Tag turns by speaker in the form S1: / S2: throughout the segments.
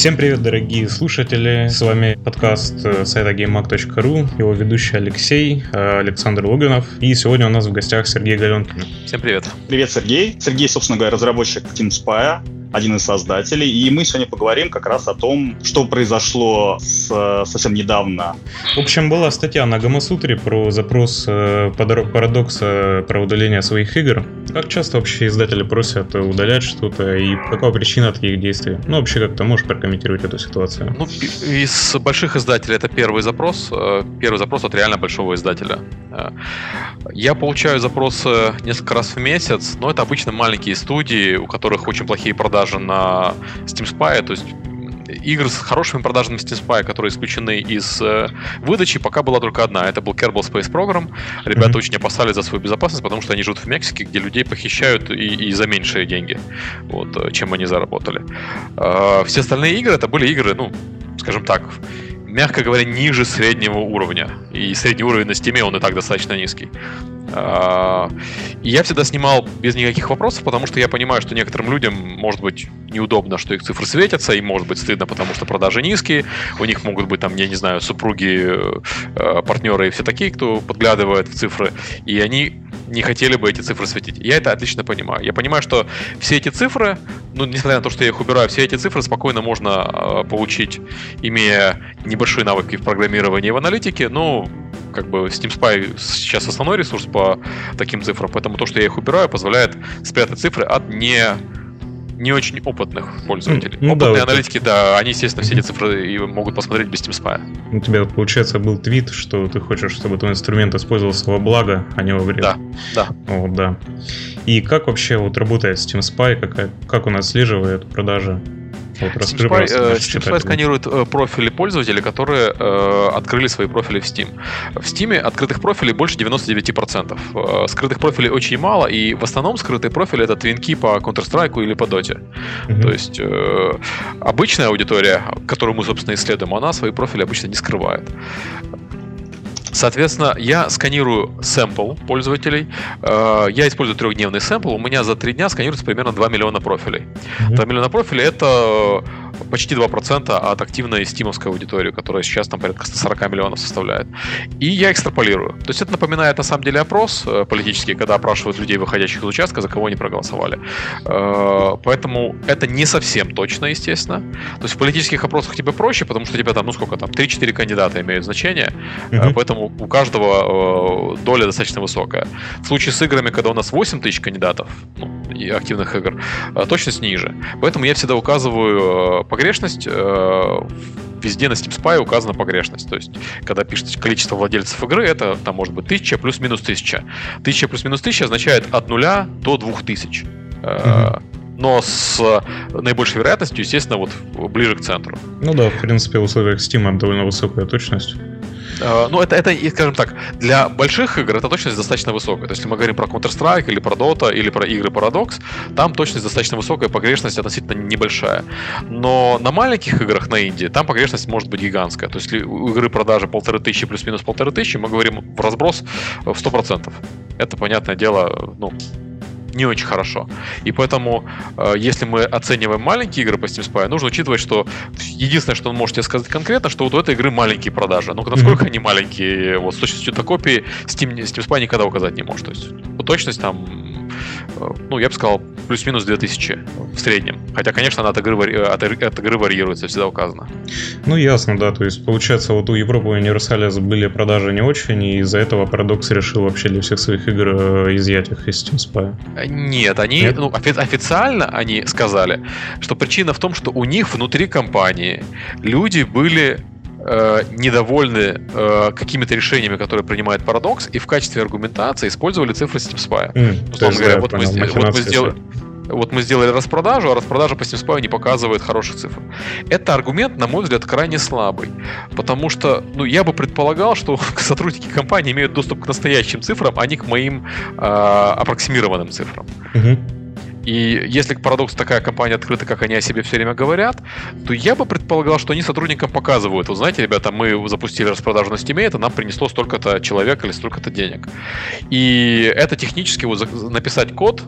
S1: Всем привет, дорогие слушатели! С вами подкаст э, сайта GameMag.ru, его ведущий Алексей, э, Александр Логинов. И сегодня у нас в гостях Сергей Галенкин.
S2: Всем привет!
S3: Привет, Сергей! Сергей, собственно говоря, разработчик Team Spy один из создателей. И мы сегодня поговорим как раз о том, что произошло с, совсем недавно.
S1: В общем, была статья на Гамасутре про запрос э, парадокса про удаление своих игр. Как часто вообще издатели просят удалять что-то и какова причина таких действий? Ну, вообще, как ты можешь прокомментировать эту ситуацию?
S2: Ну, из больших издателей это первый запрос. Э, первый запрос от реально большого издателя. Э, я получаю запросы несколько раз в месяц, но это обычно маленькие студии, у которых очень плохие продажи продажи на Steam Spy, то есть игр с хорошими продажами Steam Spy, которые исключены из э, выдачи, пока была только одна. Это был Kerbal Space Program. Ребята mm-hmm. очень опасались за свою безопасность, потому что они живут в Мексике, где людей похищают и, и за меньшие деньги, вот, э, чем они заработали. Э, все остальные игры это были игры, ну, скажем так, мягко говоря, ниже среднего уровня. И средний уровень на Steam, он и так достаточно низкий. А, и я всегда снимал без никаких вопросов, потому что я понимаю, что некоторым людям может быть неудобно, что их цифры светятся, им может быть стыдно, потому что продажи низкие, у них могут быть там, я не знаю, супруги, э, партнеры и все такие, кто подглядывает в цифры, и они не хотели бы эти цифры светить. Я это отлично понимаю. Я понимаю, что все эти цифры, ну, несмотря на то, что я их убираю, все эти цифры спокойно можно э, получить, имея небольшие навыки в программировании и в аналитике, ну, как бы Steam Spy сейчас основной ресурс по таким цифрам, поэтому то, что я их убираю, позволяет спрятать цифры от не не очень опытных пользователей. Ну, Опытные да, аналитики, вот да, они, естественно, все эти цифры и могут посмотреть без Steam Spy.
S1: У тебя, получается, был твит, что ты хочешь, чтобы твой инструмент использовался во благо, а не во вред.
S2: Да, да.
S1: Вот, да. И как вообще вот работает Steam Spy, как, как он отслеживает продажи
S2: вот SteamSpy, э, SteamSpy сканирует э, профили пользователей, которые э, открыли свои профили в Steam. В Steam открытых профилей больше 99%. Э, скрытых профилей очень мало, и в основном скрытые профили это твинки по Counter-Strike или по Dota. Mm-hmm. То есть э, обычная аудитория, которую мы, собственно, исследуем, она свои профили обычно не скрывает. Соответственно, я сканирую сэмпл пользователей. Э, я использую трехдневный сэмпл. У меня за три дня сканируется примерно 2 миллиона профилей. Mm-hmm. 2 миллиона профилей это почти 2% от активной стимовской аудитории, которая сейчас там порядка 140 миллионов составляет. И я экстраполирую. То есть это напоминает на самом деле опрос э, политический, когда опрашивают людей, выходящих из участка, за кого они проголосовали. Э, поэтому это не совсем точно, естественно. То есть в политических опросах тебе проще, потому что тебя там, ну сколько там, 3-4 кандидата имеют значение, mm-hmm. поэтому у каждого доля достаточно высокая. В случае с играми, когда у нас 8 тысяч кандидатов, ну, и активных игр, точность ниже. Поэтому я всегда указываю погрешность, э, везде на Steam Spy указана погрешность. То есть, когда пишется количество владельцев игры, это там может быть 1000 плюс-минус 1000. 1000 плюс-минус 1000 означает от нуля до 2000. Угу но с наибольшей вероятностью, естественно, вот ближе к центру.
S1: Ну да, в принципе, в условиях Steam довольно высокая точность.
S2: Э, ну, это, это, скажем так, для больших игр эта точность достаточно высокая. То есть, если мы говорим про Counter-Strike или про Dota или про игры Paradox, там точность достаточно высокая, погрешность относительно небольшая. Но на маленьких играх на Индии там погрешность может быть гигантская. То есть, если у игры продажи полторы тысячи плюс-минус полторы тысячи, мы говорим в разброс в 100%. Это, понятное дело, ну, не очень хорошо. И поэтому, э, если мы оцениваем маленькие игры по Steam Spy, нужно учитывать, что единственное, что он может тебе сказать конкретно, что вот у этой игры маленькие продажи. Ну, насколько mm-hmm. они маленькие, вот с точностью до копии Steam, Steam Spy никогда указать не может. То есть, точность там Э, ну, я бы сказал, плюс-минус 2000 в среднем. Хотя, конечно, она от игры, э, от, от игры варьируется, всегда указано.
S1: Ну, ясно, да. То есть, получается, вот у Европы Универсалис были продажи не очень, и из-за этого Paradox решил вообще для всех своих игр э, изъять их из Steam Spy.
S2: Нет, они, Нет? ну, офи- официально они сказали, что причина в том, что у них внутри компании люди были э, недовольны э, какими-то решениями, которые принимает Paradox, и в качестве аргументации использовали цифры Steam Spy. Mm, Условно говоря, вот, мы, вот мы сделали вот мы сделали распродажу, а распродажа по Steam Spy не показывает хороших цифр. Это аргумент, на мой взгляд, крайне слабый. Потому что, ну, я бы предполагал, что сотрудники компании имеют доступ к настоящим цифрам, а не к моим э, аппроксимированным цифрам. Угу. И если парадокс такая компания открыта, как они о себе все время говорят, то я бы предполагал, что они сотрудникам показывают, вот знаете, ребята, мы запустили распродажу на Steam, это нам принесло столько-то человек или столько-то денег. И это технически вот написать код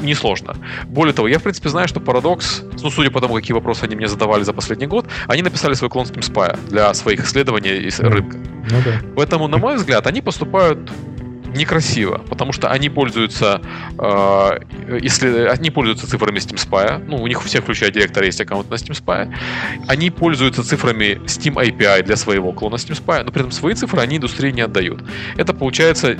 S2: несложно. Более того, я, в принципе, знаю, что Paradox, ну, судя по тому, какие вопросы они мне задавали за последний год, они написали свой клон Steam Spy для своих исследований из рынка. Ну, да. Поэтому, на мой взгляд, они поступают некрасиво, потому что они пользуются, э, если они пользуются цифрами Steam Spy, ну, у них у всех, включая директора, есть аккаунт на Steam Spy, они пользуются цифрами Steam API для своего клона Steam Spy, но при этом свои цифры они индустрии не отдают. Это получается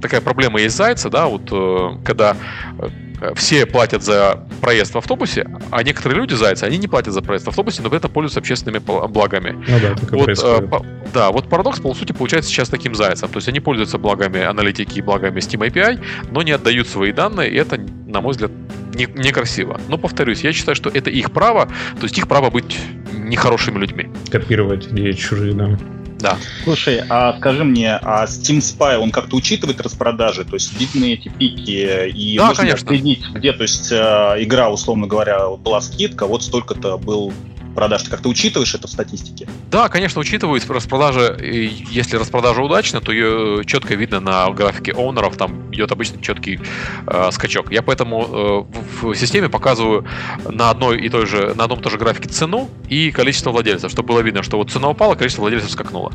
S2: такая проблема есть зайца, да, вот э, когда э, все платят за проезд в автобусе, а некоторые люди, зайцы, они не платят за проезд в автобусе, но при этом пользуются общественными благами. Ну да, так вот, э, по, да, вот парадокс, по сути, получается сейчас таким зайцем. То есть они пользуются благами аналитики и благами Steam API, но не отдают свои данные, и это, на мой взгляд, не, некрасиво. Но, повторюсь, я считаю, что это их право, то есть их право быть нехорошими людьми.
S1: Копировать чужие, да.
S3: Да. Слушай, а скажи мне, а Steam Spy, он как-то учитывает распродажи? То есть видны эти пики и
S2: да, можно конечно.
S3: следить, где, то есть э, игра, условно говоря, была скидка, вот столько-то был продаж. Ты как-то учитываешь это в статистике?
S2: Да, конечно, учитываюсь. Распродажа, если распродажа удачна, то ее четко видно на графике оунеров, там идет обычно четкий э, скачок. Я поэтому э, в системе показываю на одной и той же, на одном и том же графике цену и количество владельцев, чтобы было видно, что вот цена упала, количество владельцев скакнуло.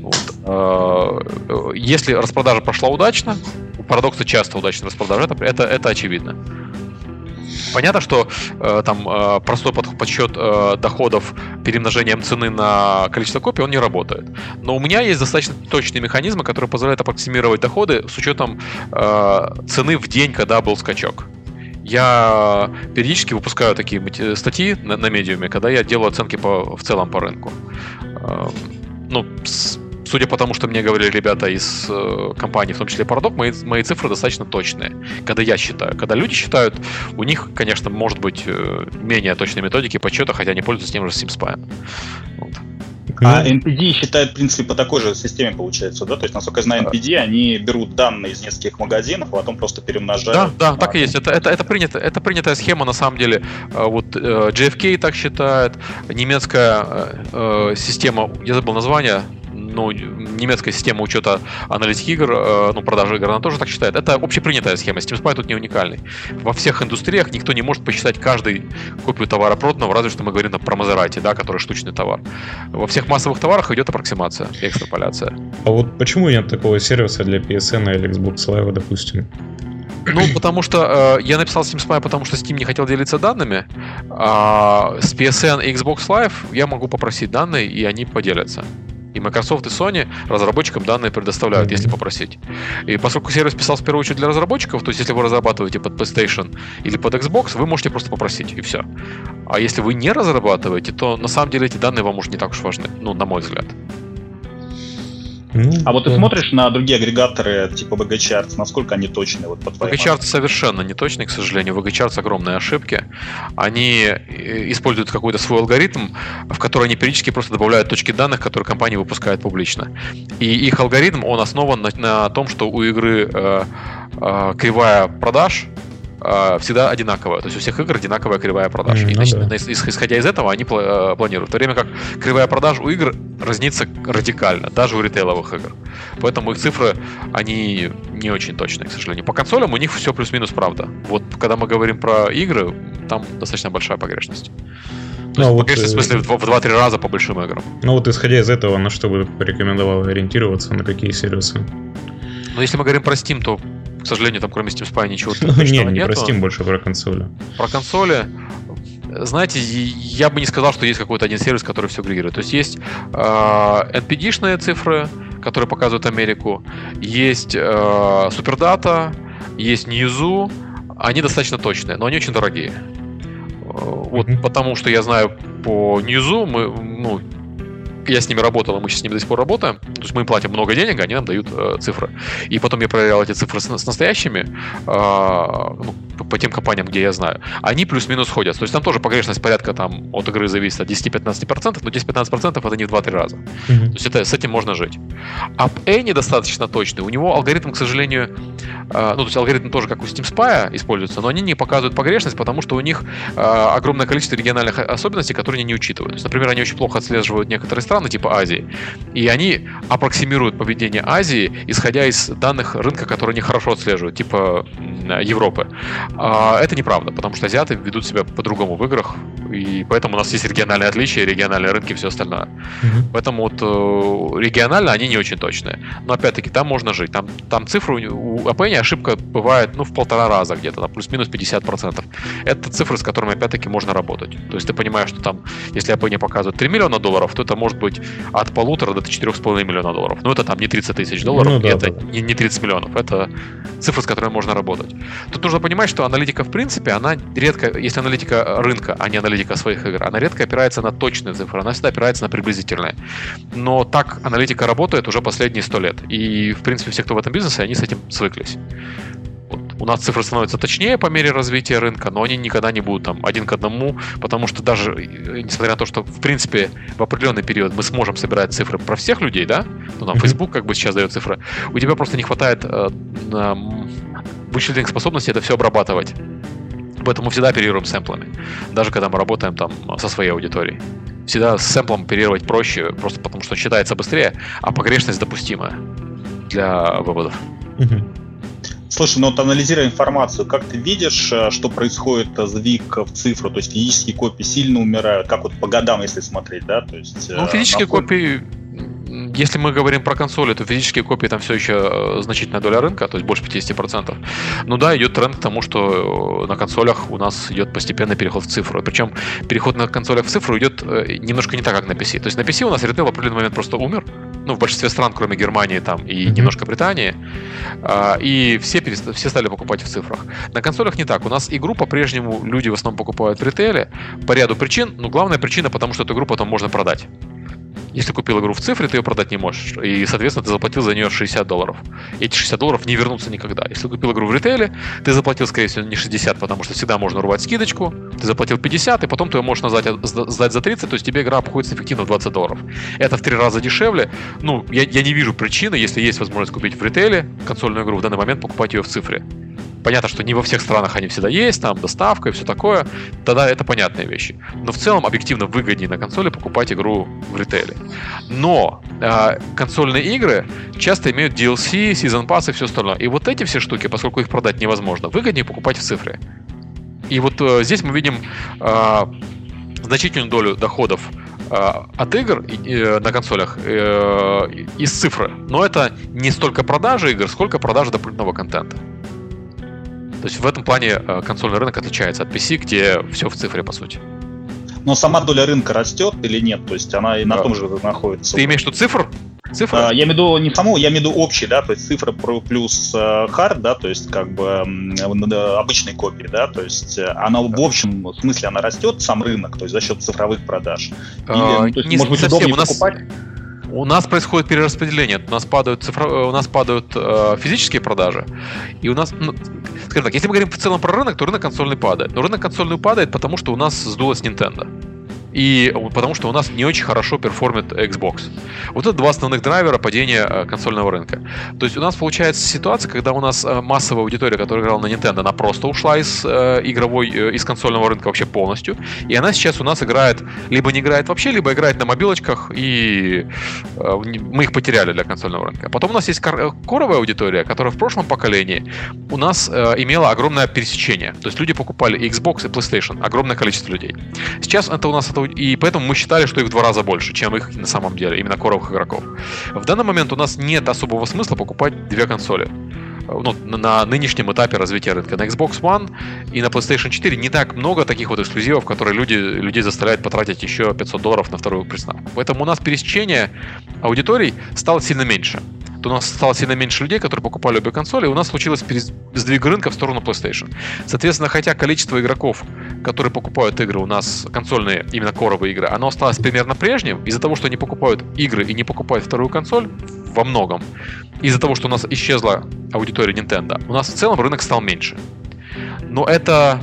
S2: Вот. Э, если распродажа прошла удачно, у парадокса часто удачная распродажа, это, это, это очевидно. Понятно, что э, там э, простой под, подсчет э, доходов перемножением цены на количество копий, он не работает. Но у меня есть достаточно точные механизмы, которые позволяют аппроксимировать доходы с учетом э, цены в день, когда был скачок. Я периодически выпускаю такие статьи на, на медиуме, когда я делаю оценки по, в целом по рынку. Э, ну, с, судя по тому, что мне говорили ребята из э, компании, в том числе Paradox, мои, мои цифры достаточно точные, когда я считаю. Когда люди считают, у них, конечно, может быть э, менее точные методики подсчета, хотя они пользуются тем же SimSpy.
S3: Вот. А NPD считает, в принципе, по такой же системе получается, да? То есть, насколько я знаю, NPD, они берут данные из нескольких магазинов, а потом просто перемножают.
S2: Да, да, так и есть. Это, это, это, принято, это принятая схема, на самом деле. Э, вот JFK так считает, немецкая система, я забыл название, ну, немецкая система учета аналитики игр, э, ну, продажи игр, она тоже так считает. Это общепринятая схема. Steam Spy тут не уникальный. Во всех индустриях никто не может посчитать каждый копию товара проданного, разве что мы говорим про Мазерати, да, который штучный товар. Во всех массовых товарах идет аппроксимация, экстраполяция.
S1: А вот почему нет такого сервиса для PSN или Xbox Live, допустим?
S2: Ну, потому что э, я написал Steam Spy, потому что Steam не хотел делиться данными. А с PSN и Xbox Live я могу попросить данные, и они поделятся. И Microsoft и Sony разработчикам данные предоставляют, если попросить. И поскольку сервис писал в первую очередь для разработчиков, то есть если вы разрабатываете под PlayStation или под Xbox, вы можете просто попросить, и все. А если вы не разрабатываете, то на самом деле эти данные вам уже не так уж важны, ну, на мой взгляд.
S3: Ну, а вот ты смотришь на другие агрегаторы типа VGCharts, насколько они точны? Вот, по
S2: VGCharts совершенно не точны, к сожалению. VGCharts огромные ошибки. Они э, используют какой-то свой алгоритм, в который они периодически просто добавляют точки данных, которые компания выпускает публично. И их алгоритм, он основан на, на том, что у игры э, э, кривая продаж э, всегда одинаковая. То есть у всех игр одинаковая кривая продаж. Mm, и, значит, ну, да. исходя из этого, они э, планируют. В то время как кривая продаж у игр разнится радикально, даже у ритейловых игр. Поэтому их цифры, они не очень точные, к сожалению. По консолям у них все плюс-минус правда. Вот когда мы говорим про игры, там достаточно большая погрешность. Ну, вот, погрешность, в смысле, в 2-3 раза по большим играм.
S1: Ну вот исходя из этого, на что бы порекомендовал ориентироваться, на какие сервисы?
S2: Ну если мы говорим про Steam, то к сожалению, там кроме Steam Spy ничего
S1: ну, не, не нету. про Steam, больше про консоли.
S2: Про консоли знаете, я бы не сказал, что есть какой-то один сервис, который все агрегирует. То есть есть э, NPD-шные цифры, которые показывают Америку, есть э, Супердата, есть Ньюзу, они достаточно точные, но они очень дорогие. Вот mm-hmm. потому что я знаю по Ньюзу, мы, ну, я с ними работал, и мы сейчас с ними до сих пор работаем. То есть мы им платим много денег, а они нам дают э, цифры. И потом я проверял эти цифры с, с настоящими, э, ну, по, по тем компаниям, где я знаю. Они плюс-минус ходят. То есть там тоже погрешность порядка там от игры зависит от 10-15%, но 10-15% это не в 2-3 раза. Mm-hmm. То есть это, с этим можно жить. А Any достаточно точный. У него алгоритм, к сожалению, э, ну то есть алгоритм тоже как у Steam Spy используется, но они не показывают погрешность, потому что у них э, огромное количество региональных особенностей, которые они не учитывают. То есть, например, они очень плохо отслеживают некоторые страны, типа Азии. И они аппроксимируют поведение Азии, исходя из данных рынка, которые они хорошо отслеживают, типа Европы. А, это неправда, потому что азиаты ведут себя по-другому в играх, и поэтому у нас есть региональные отличия, региональные рынки и все остальное. Угу. Поэтому вот э, регионально они не очень точные. Но опять-таки там можно жить. Там, там цифры у Apple ошибка бывает ну, в полтора раза где-то, плюс-минус 50%. Это цифры, с которыми опять-таки можно работать. То есть ты понимаешь, что там, если Apple показывает 3 миллиона долларов, то это может быть от полутора до 4,5 миллиона долларов. Но это там не 30 тысяч долларов, ну, да, это да. Не, не 30 миллионов. Это цифры, с которыми можно работать. Тут нужно понимать, что аналитика в принципе, она редко, если аналитика рынка, а не аналитика своих игр, она редко опирается на точные цифры, она всегда опирается на приблизительные. Но так аналитика работает уже последние 100 лет. И, в принципе, все, кто в этом бизнесе, они с этим свыклись. Вот. У нас цифры становятся точнее по мере развития рынка, но они никогда не будут там один к одному, потому что даже, э, несмотря на то, что, в принципе, в определенный период мы сможем собирать цифры про всех людей, да, ну, там, Facebook как бы сейчас дает цифры, у тебя просто не хватает э, э, вычислительных способностей это все обрабатывать. Поэтому мы всегда оперируем сэмплами, даже когда мы работаем там со своей аудиторией. Всегда с сэмплом оперировать проще, просто потому что считается быстрее, а погрешность допустимая для выводов.
S3: Слушай, ну вот анализируя информацию, как ты видишь, э, что происходит э, сдвиг в цифру? То есть физические копии сильно умирают, как вот по годам, если смотреть, да? То есть,
S2: ну, физические находят... копии если мы говорим про консоли, то физические копии там все еще э, значительная доля рынка, то есть больше 50%. Ну да, идет тренд к тому, что на консолях у нас идет постепенный переход в цифру. Причем переход на консолях в цифру идет немножко не так, как на PC. То есть на PC у нас ритейл в определенный момент просто умер, ну, в большинстве стран, кроме Германии там и mm-hmm. немножко Британии, а, и все, перест... все стали покупать в цифрах. На консолях не так. У нас игру по-прежнему люди в основном покупают в ритейле по ряду причин, но главная причина, потому что эту игру потом можно продать. Если купил игру в цифре, ты ее продать не можешь. И, соответственно, ты заплатил за нее 60 долларов. Эти 60 долларов не вернутся никогда. Если купил игру в ритейле, ты заплатил, скорее всего, не 60, потому что всегда можно урвать скидочку. Ты заплатил 50, и потом ты ее можешь назвать, сдать за 30, то есть тебе игра обходится эффективно в 20 долларов. Это в три раза дешевле. Ну, я, я не вижу причины, если есть возможность купить в ритейле консольную игру в данный момент, покупать ее в цифре. Понятно, что не во всех странах они всегда есть, там доставка и все такое, тогда это понятные вещи. Но в целом объективно выгоднее на консоли покупать игру в ритейле. Но э, консольные игры часто имеют DLC, Season Pass и все остальное. И вот эти все штуки, поскольку их продать невозможно, выгоднее покупать в цифре. И вот э, здесь мы видим э, значительную долю доходов э, от игр э, на консолях э, из цифры. Но это не столько продажи игр, сколько продажи дополнительного контента. То есть в этом плане консольный рынок отличается от PC, где все в цифре, по сути.
S3: Но сама доля рынка растет или нет? То есть она и на а, том же находится.
S2: Ты имеешь в виду цифр?
S3: Цифра? А, я имею в виду не саму, я имею в виду общий, да, то есть цифра плюс э, хард, да, то есть как бы обычной копии, да, то есть э, она в общем смысле она растет, сам рынок, то есть за счет цифровых продаж.
S2: Или, а, ну, то есть, не, может быть, совсем. удобнее у нас... покупать? У нас происходит перераспределение. У нас падают, цифро... Э, у нас падают э, физические продажи. И у нас, ну, скажем так, если мы говорим в целом про рынок, то рынок консольный падает. Но рынок консольный падает, потому что у нас сдулась Nintendo и потому что у нас не очень хорошо перформит Xbox. Вот это два основных драйвера падения э, консольного рынка. То есть у нас получается ситуация, когда у нас э, массовая аудитория, которая играла на Nintendo, она просто ушла из э, игровой, из консольного рынка вообще полностью, и она сейчас у нас играет, либо не играет вообще, либо играет на мобилочках, и мы их потеряли для консольного рынка. Потом у нас есть коровая аудитория, которая в прошлом поколении у нас имела огромное пересечение. То есть люди покупали Xbox и PlayStation, огромное количество людей. Сейчас это у нас это и поэтому мы считали, что их в два раза больше, чем их на самом деле, именно коровых игроков. В данный момент у нас нет особого смысла покупать две консоли ну, на нынешнем этапе развития рынка. На Xbox One и на PlayStation 4 не так много таких вот эксклюзивов, которые люди, людей заставляют потратить еще 500 долларов на вторую приставку. Поэтому у нас пересечение аудиторий стало сильно меньше то у нас стало сильно меньше людей, которые покупали обе консоли, и у нас случилось сдвиг рынка в сторону PlayStation. Соответственно, хотя количество игроков, которые покупают игры у нас, консольные, именно коровые игры, оно осталось примерно прежним, из-за того, что они покупают игры и не покупают вторую консоль, во многом, из-за того, что у нас исчезла аудитория Nintendo, у нас в целом рынок стал меньше. Но это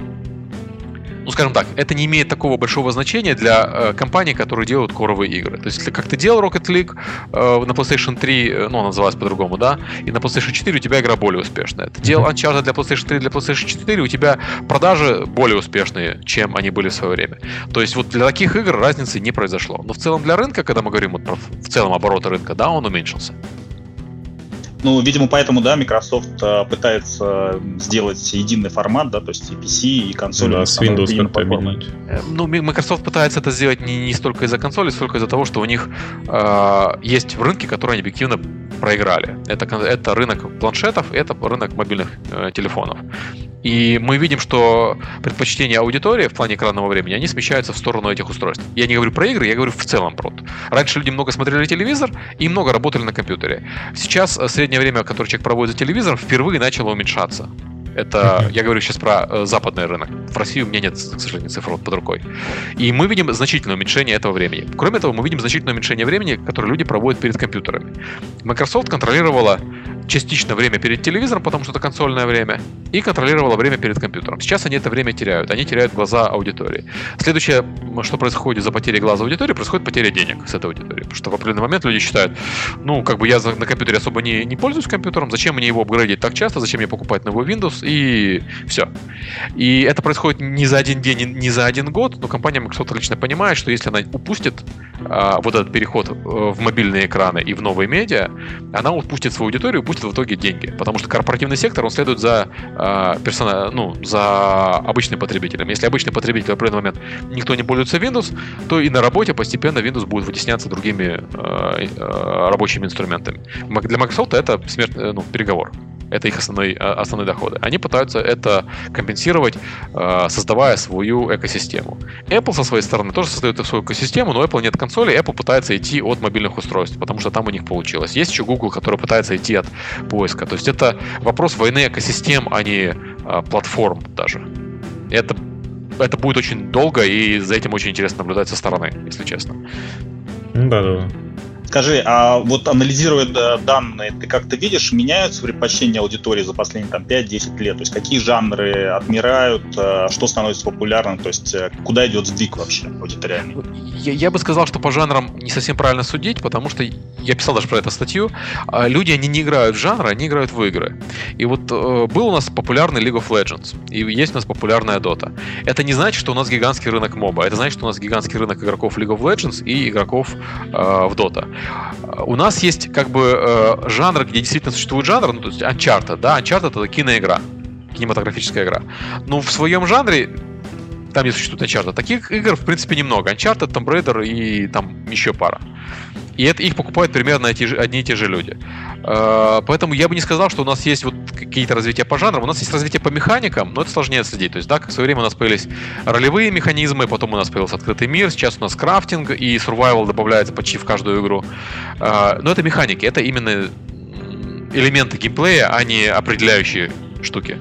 S2: ну, скажем так, это не имеет такого большого значения для э, компаний, которые делают коровые игры. То есть, если как ты делал Rocket League э, на PlayStation 3, э, ну, она называлась по-другому, да, и на PlayStation 4 у тебя игра более успешная. Ты делал Uncharted для PlayStation 3, для PlayStation 4, у тебя продажи более успешные, чем они были в свое время. То есть, вот для таких игр разницы не произошло. Но в целом для рынка, когда мы говорим вот про в целом обороты рынка, да, он уменьшился.
S3: Ну, видимо, поэтому, да, Microsoft э, пытается сделать единый формат, да, то есть и PC, и консоли.
S1: Да, с Windows как-то объединить.
S2: Э, ну, Microsoft пытается это сделать не, не столько из-за консоли, сколько из-за того, что у них э, есть в рынке, которые они объективно проиграли. Это, это рынок планшетов, это рынок мобильных э, телефонов. И мы видим, что предпочтения аудитории в плане экранного времени, они смещаются в сторону этих устройств. Я не говорю про игры, я говорю в целом про. Раньше люди много смотрели телевизор и много работали на компьютере. Сейчас э, среднее время, которое человек проводит за телевизором, впервые начало уменьшаться. Это, я говорю сейчас про э, западный рынок. В России у меня нет, к сожалению, цифр вот под рукой. И мы видим значительное уменьшение этого времени. Кроме того, мы видим значительное уменьшение времени, которое люди проводят перед компьютерами. Microsoft контролировала частично время перед телевизором, потому что это консольное время, и контролировала время перед компьютером. Сейчас они это время теряют, они теряют глаза аудитории. Следующее, что происходит за потерей глаза аудитории, происходит потеря денег с этой аудитории. Потому что в определенный момент люди считают, ну, как бы я на компьютере особо не, не пользуюсь компьютером, зачем мне его апгрейдить так часто, зачем мне покупать новый Windows, и все. И это происходит не за один день, не за один год, но компания Microsoft отлично понимает, что если она упустит а, вот этот переход э, в мобильные экраны и в новые медиа, она упустит свою аудиторию, упустит в итоге деньги. Потому что корпоративный сектор, он следует за, э, персона, ну, за обычным потребителем. Если обычный потребитель в определенный момент никто не пользуется Windows, то и на работе постепенно Windows будет вытесняться другими э, э, рабочими инструментами. Для Microsoft это смерть, э, ну, переговор. Это их основной, а, основные доходы. Они пытаются это компенсировать, а, создавая свою экосистему. Apple со своей стороны тоже создает свою экосистему, но Apple нет консоли, Apple пытается идти от мобильных устройств, потому что там у них получилось. Есть еще Google, который пытается идти от поиска. То есть это вопрос войны экосистем, а не а, платформ даже. Это, это будет очень долго, и за этим очень интересно наблюдать со стороны, если честно.
S1: Да, да.
S3: Скажи, а вот анализируя данные, ты как-то видишь, меняются предпочтения аудитории за последние там, 5-10 лет? То есть какие жанры отмирают, э, что становится популярным, то есть э, куда идет сдвиг вообще аудиториальный?
S2: Я, я бы сказал, что по жанрам не совсем правильно судить, потому что я писал даже про эту статью. А люди, они не играют в жанры, они играют в игры. И вот э, был у нас популярный League of Legends, и есть у нас популярная Dota. Это не значит, что у нас гигантский рынок моба, это значит, что у нас гигантский рынок игроков League of Legends и игроков э, в Dota. У нас есть как бы э, жанр, где действительно существует жанр, ну, то есть Uncharted, да, Uncharted это киноигра, кинематографическая игра. Но в своем жанре там, где существует Uncharted, таких игр, в принципе, немного. Uncharted, Tomb Raider и там еще пара. И это их покупают примерно эти, одни и те же люди. Э, поэтому я бы не сказал, что у нас есть вот какие-то развития по жанрам. У нас есть развитие по механикам, но это сложнее следить. То есть, да, как в свое время у нас появились ролевые механизмы, потом у нас появился открытый мир, сейчас у нас crafting и survival добавляется почти в каждую игру. Э, но это механики, это именно элементы геймплея, а не определяющие штуки.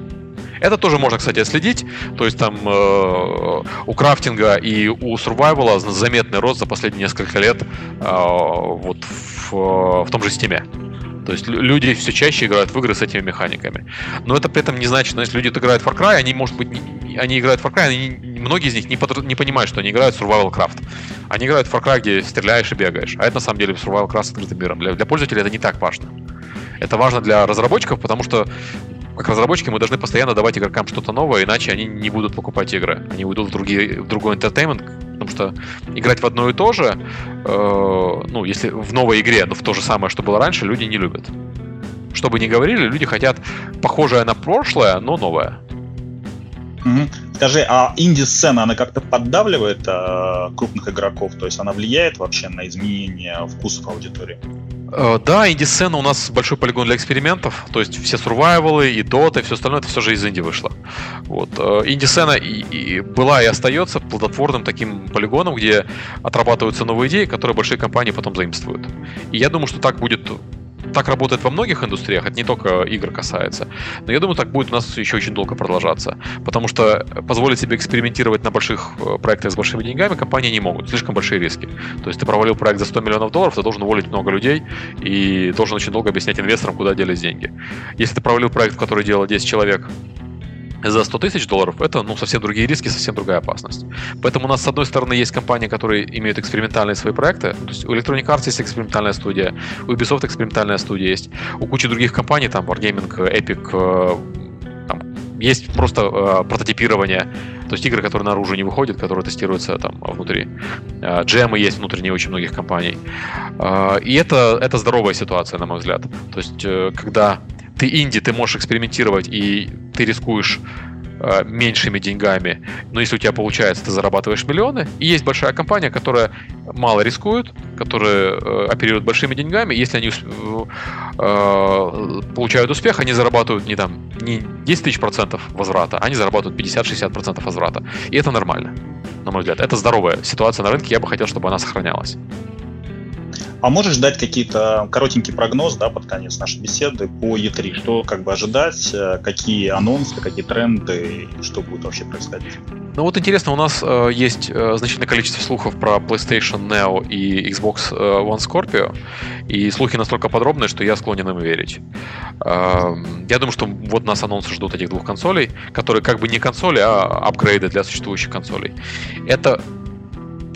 S2: Это тоже можно, кстати, отследить. То есть там э, у crafting а и у survival заметный рост за последние несколько лет э, вот в, в том же Steam е. То есть люди все чаще играют в игры с этими механиками. Но это при этом не значит, что если люди играют в Far Cry, они, может быть, не, они играют в Far Cry, они, многие из них не, под, не понимают, что они играют в Survival Craft. Они играют в Far Cry, где стреляешь и бегаешь. А это на самом деле Survival Craft с открытым миром. Для, для пользователя это не так важно. Это важно для разработчиков, потому что как разработчики мы должны постоянно давать игрокам что-то новое, иначе они не будут покупать игры. Они уйдут в, другие, в другой entertainment, потому что играть в одно и то же, э, ну, если в новой игре, но в то же самое, что было раньше, люди не любят. Что бы ни говорили, люди хотят похожее на прошлое, но новое.
S3: Угу. Скажи, а инди-сцена, она как-то поддавливает э, крупных игроков? То есть она влияет вообще на изменение вкусов аудитории?
S2: Э, да, инди-сцена у нас большой полигон для экспериментов, то есть все сурвайвалы и доты, и все остальное, это все же из инди вышло. Вот. Э, инди-сцена и, и была и остается плодотворным таким полигоном, где отрабатываются новые идеи, которые большие компании потом заимствуют. И я думаю, что так будет так работает во многих индустриях, это не только игр касается. Но я думаю, так будет у нас еще очень долго продолжаться. Потому что позволить себе экспериментировать на больших э, проектах с большими деньгами компании не могут. Слишком большие риски. То есть ты провалил проект за 100 миллионов долларов, ты должен уволить много людей и должен очень долго объяснять инвесторам, куда делись деньги. Если ты провалил проект, в который делал 10 человек, за 100 тысяч долларов, это ну, совсем другие риски, совсем другая опасность. Поэтому у нас, с одной стороны, есть компании, которые имеют экспериментальные свои проекты. То есть у Electronic Arts есть экспериментальная студия, у Ubisoft экспериментальная студия есть, у кучи других компаний, там Wargaming, Epic, э, там, есть просто э, прототипирование То есть игры, которые наружу не выходят, которые тестируются там внутри. Э, джемы есть внутренние очень многих компаний. Э, и это, это здоровая ситуация, на мой взгляд. То есть, э, когда ты инди, ты можешь экспериментировать, и ты рискуешь Э, меньшими деньгами, но если у тебя получается, ты зарабатываешь миллионы, и есть большая компания, которая мало рискует, которая э, оперирует большими деньгами, если они э, получают успех, они зарабатывают не там не 10 тысяч процентов возврата, они зарабатывают 50-60 процентов возврата. И это нормально, на мой взгляд. Это здоровая ситуация на рынке, я бы хотел, чтобы она сохранялась.
S3: А можешь дать какие-то коротенький прогноз, да, под конец нашей беседы по E3? Что как бы ожидать, э, какие анонсы, какие тренды, что будет вообще происходить?
S2: Ну вот интересно, у нас э, есть э, значительное количество слухов про PlayStation Neo и Xbox э, One Scorpio, и слухи настолько подробные, что я склонен им верить. Э, я думаю, что вот нас анонсы ждут этих двух консолей, которые как бы не консоли, а апгрейды для существующих консолей. Это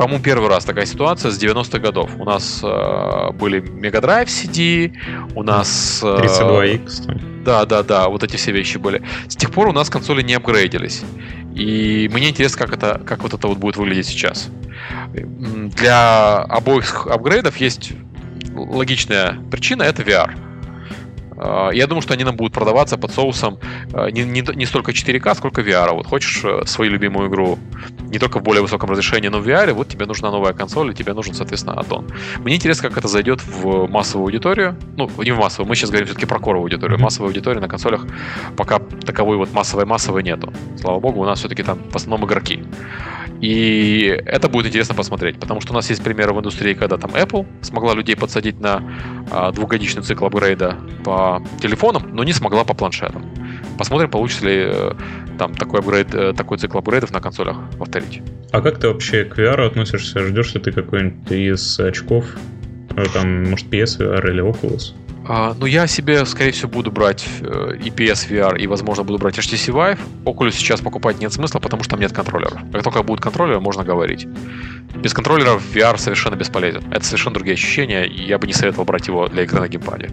S2: по-моему, первый раз такая ситуация с 90-х годов. У нас э, были Mega Drive CD, у нас...
S1: Э, 32X.
S2: Да, да, да, вот эти все вещи были. С тех пор у нас консоли не апгрейдились. И мне интересно, как, это, как вот это вот будет выглядеть сейчас. Для обоих апгрейдов есть логичная причина, это VR. А, я думаю, что они нам будут продаваться под соусом а, не, не, не столько 4К, сколько VR. Вот хочешь э, свою любимую игру не только в более высоком разрешении, но в VR, вот тебе нужна новая консоль, и тебе нужен, соответственно, аддон. Мне интересно, как это зайдет в массовую аудиторию. Ну, не в массовую, мы сейчас говорим все-таки про коровую аудиторию. Массовая аудитория на консолях пока таковой вот массовой-массовой нету. Слава богу, у нас все-таки там в основном игроки. И это будет интересно посмотреть, потому что у нас есть примеры в индустрии, когда там Apple смогла людей подсадить на а, двухгодичный цикл апгрейда по телефонам, но не смогла по планшетам. Посмотрим, получится ли э, там такой, апгрейд, э, такой цикл апгрейдов на консолях повторить.
S1: А как ты вообще к VR относишься? Ждешь ли ты какой-нибудь из очков? Э, там, может, PSVR или Oculus?
S2: А, ну, я себе, скорее всего, буду брать э, и PSVR, и, возможно, буду брать HTC Vive. Oculus сейчас покупать нет смысла, потому что там нет контроллеров. Как только будут контроллеры, можно говорить. Без контроллеров VR совершенно бесполезен. Это совершенно другие ощущения, и я бы не советовал брать его для игры на геймпаде.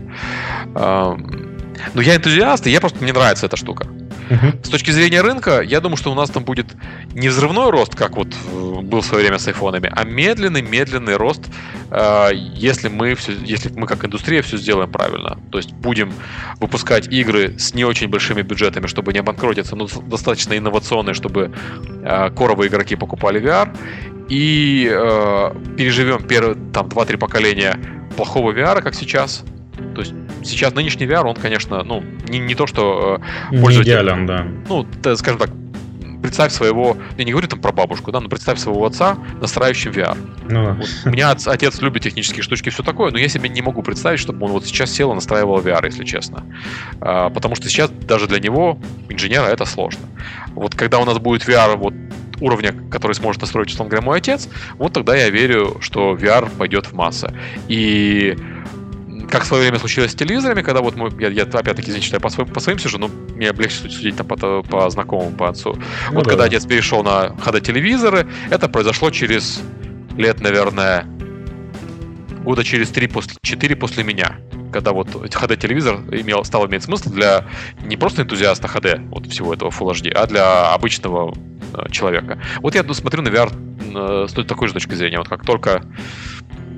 S2: Но я энтузиаст, и я просто мне нравится эта штука. Uh-huh. С точки зрения рынка, я думаю, что у нас там будет не взрывной рост, как вот э, был в свое время с айфонами, а медленный-медленный рост, э, если мы все, если мы как индустрия все сделаем правильно. То есть будем выпускать игры с не очень большими бюджетами, чтобы не обанкротиться, но достаточно инновационные, чтобы э, коровые игроки покупали VR, и переживем первые там 2-3 поколения плохого VR, как сейчас. То есть сейчас нынешний VR, он, конечно, ну, не, не то, что
S1: э, пользователь... идеален, да.
S2: Ну, скажем так, представь своего, я не говорю там про бабушку, да, но представь своего отца настраивающим VR. Ну, вот, у меня отец любит технические штучки, все такое, но я себе не могу представить, чтобы он вот сейчас сел и настраивал VR, если честно. А, потому что сейчас даже для него, инженера, это сложно. Вот когда у нас будет VR вот уровня, который сможет настроить, условно говоря, мой отец, вот тогда я верю, что VR пойдет в массы. И как в свое время случилось с телевизорами, когда вот мы, я, я опять-таки, извините, что я по своим, по своим сижу, но мне легче судить там по, по знакомому, по отцу. Ну, вот да. когда отец перешел на HD-телевизоры, это произошло через лет, наверное, года через 3 после, 4 после меня когда вот HD-телевизор имел, стал иметь смысл для не просто энтузиаста HD, вот всего этого Full HD, а для обычного э, человека. Вот я смотрю на VR э, с такой же точки зрения. Вот как только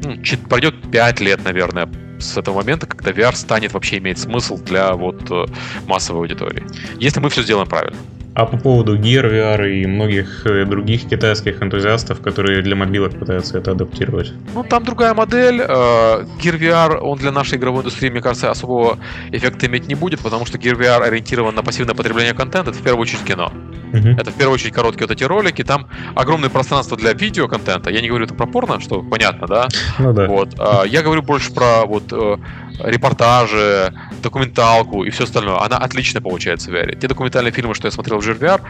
S2: ну, пройдет 5 лет, наверное, с этого момента, когда VR станет вообще иметь смысл для вот э, массовой аудитории. Если мы все сделаем правильно.
S1: А по поводу Gear VR и многих э, других китайских энтузиастов, которые для мобилок пытаются это адаптировать?
S2: Ну, там другая модель. Э, Gear VR, он для нашей игровой индустрии, мне кажется, особого эффекта иметь не будет, потому что Gear VR ориентирован на пассивное потребление контента, это в первую очередь кино. Uh-huh. Это в первую очередь короткие вот эти ролики, там огромное пространство для видеоконтента. Я не говорю это про порно, что понятно, да? Ну да. Вот. А, я говорю больше про вот э, репортажи, документалку и все остальное. Она отлично получается в VR. Те документальные фильмы, что я смотрел в GVR,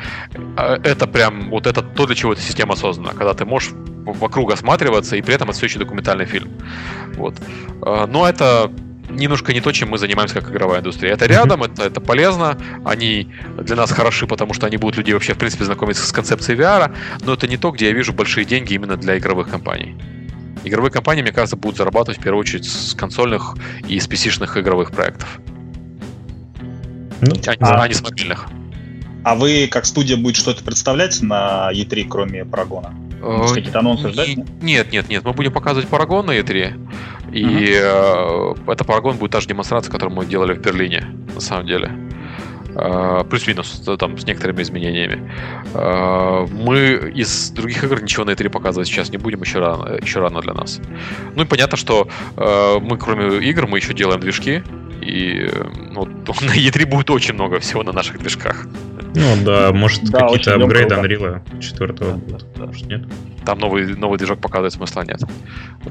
S2: э, это прям вот это то, для чего эта система создана. Когда ты можешь вокруг осматриваться, и при этом это все еще документальный фильм. Вот. Э, но это немножко не то, чем мы занимаемся как игровая индустрия. Это рядом, это, это полезно, они для нас хороши, потому что они будут людей вообще, в принципе, знакомиться с концепцией VR, но это не то, где я вижу большие деньги именно для игровых компаний. Игровые компании, мне кажется, будут зарабатывать в первую очередь с консольных и с PC-шных игровых проектов. Ну, а, а не с мобильных.
S3: А вы, как студия, будет что-то представлять на E3, кроме Парагона? Может, какие-то анонсы ждать?
S2: Нет, нет, нет. Мы будем показывать Парагон на E3. И uh-huh. это Парагон будет та же демонстрация, которую мы делали в Берлине, на самом деле. Uh, плюс-минус, там, с некоторыми изменениями. Uh, мы из других игр ничего на E3 показывать сейчас не будем, еще рано, еще рано для нас. Ну и понятно, что uh, мы, кроме игр, мы еще делаем движки, и ну, на E3 будет очень много всего на наших движках.
S1: Ну да, может да, какие-то апгрейды Unreal 4 да, будут, да, может нет?
S2: Там новый, новый движок показывает, смысла нет.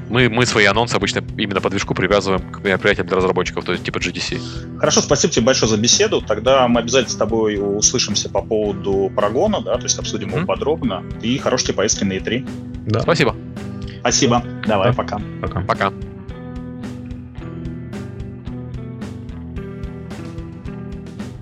S2: Мы, мы свои анонсы обычно именно по движку привязываем к мероприятиям для разработчиков, то есть типа GDC.
S3: Хорошо, спасибо тебе большое за беседу. Тогда мы обязательно с тобой услышимся по поводу Парагона, да, то есть обсудим mm-hmm. его подробно. И хорошей поездки на E3.
S2: Да. Спасибо.
S3: Спасибо. Давай, да. пока.
S2: Пока. Пока.